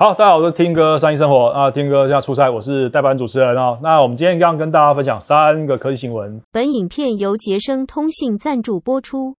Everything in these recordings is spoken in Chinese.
好，大家好，我是听哥三一生活啊，听哥现在出差，我是代班主持人哦。那我们今天一样跟大家分享三个科技新闻。本影片由杰生通信赞助播出。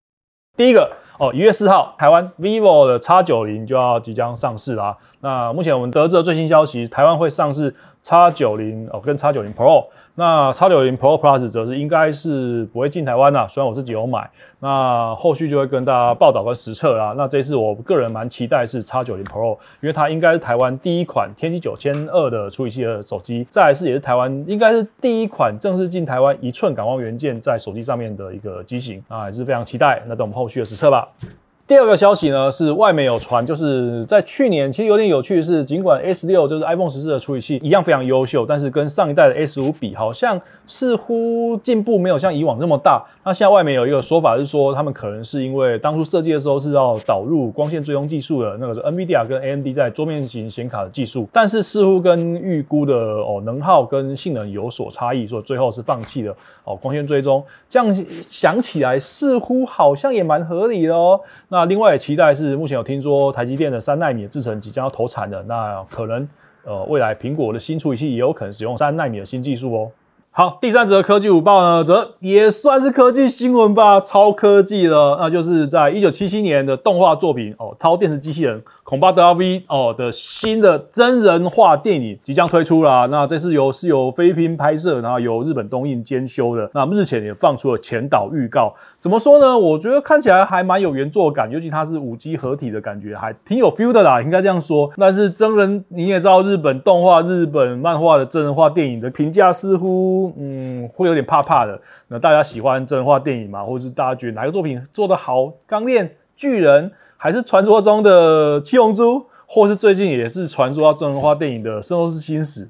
第一个哦，一月四号，台湾 vivo 的 X 九零就要即将上市啦。那目前我们得知的最新消息，台湾会上市 X 九零哦，跟 X 九零 Pro。那 X 九零 Pro Plus 则是应该是不会进台湾啦，虽然我自己有买。那后续就会跟大家报道跟实测啦。那这次我个人蛮期待是 X 九零 Pro，因为它应该是台湾第一款天玑九千二的处理器的手机，再来是也是台湾应该是第一款正式进台湾一寸感光元件在手机上面的一个机型啊，还是非常期待。那等我们后续的实测吧。 감사합니다. 第二个消息呢，是外媒有传，就是在去年，其实有点有趣的是，尽管 S 六就是 iPhone 十四的处理器一样非常优秀，但是跟上一代的 S 五比，好像似乎进步没有像以往那么大。那现在外媒有一个说法是说，他们可能是因为当初设计的时候是要导入光线追踪技术的，那个是 NVIDIA 跟 AMD 在桌面型显卡的技术，但是似乎跟预估的哦能耗跟性能有所差异，所以最后是放弃了哦光线追踪。这样想起来，似乎好像也蛮合理的哦。那那另外也期待是，目前有听说台积电的三纳米的制程即将要投产了，那可能呃未来苹果的新处理器也有可能使用三纳米的新技术哦。好，第三则科技午报呢，则也算是科技新闻吧，超科技了，那就是在一九七七年的动画作品哦，超电视机器人。恐怕德拉 V 哦的新的真人化电影即将推出啦。那这次由是由菲律宾拍摄，然后由日本东映监修的。那日前也放出了前导预告。怎么说呢？我觉得看起来还蛮有原作感，尤其它是五 G 合体的感觉，还挺有 feel 的啦，应该这样说。但是真人你也知道，日本动画、日本漫画的真人化电影的评价似乎嗯会有点怕怕的。那大家喜欢真人化电影吗？或者是大家觉得哪个作品做得好？钢炼巨人？还是传说中的七龙珠，或是最近也是传说要真人化电影的《圣斗士星矢》，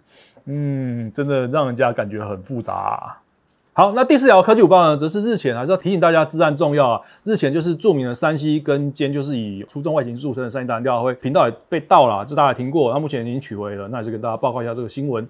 嗯，真的让人家感觉很复杂。好，那第四条科技午报呢，则是日前还是要提醒大家，资安重要啊。日前就是著名的山西跟尖就是以出众外形著称的山西大人调会频道也被盗了，这大家也听过，那目前已经取回了，那也是跟大家报告一下这个新闻。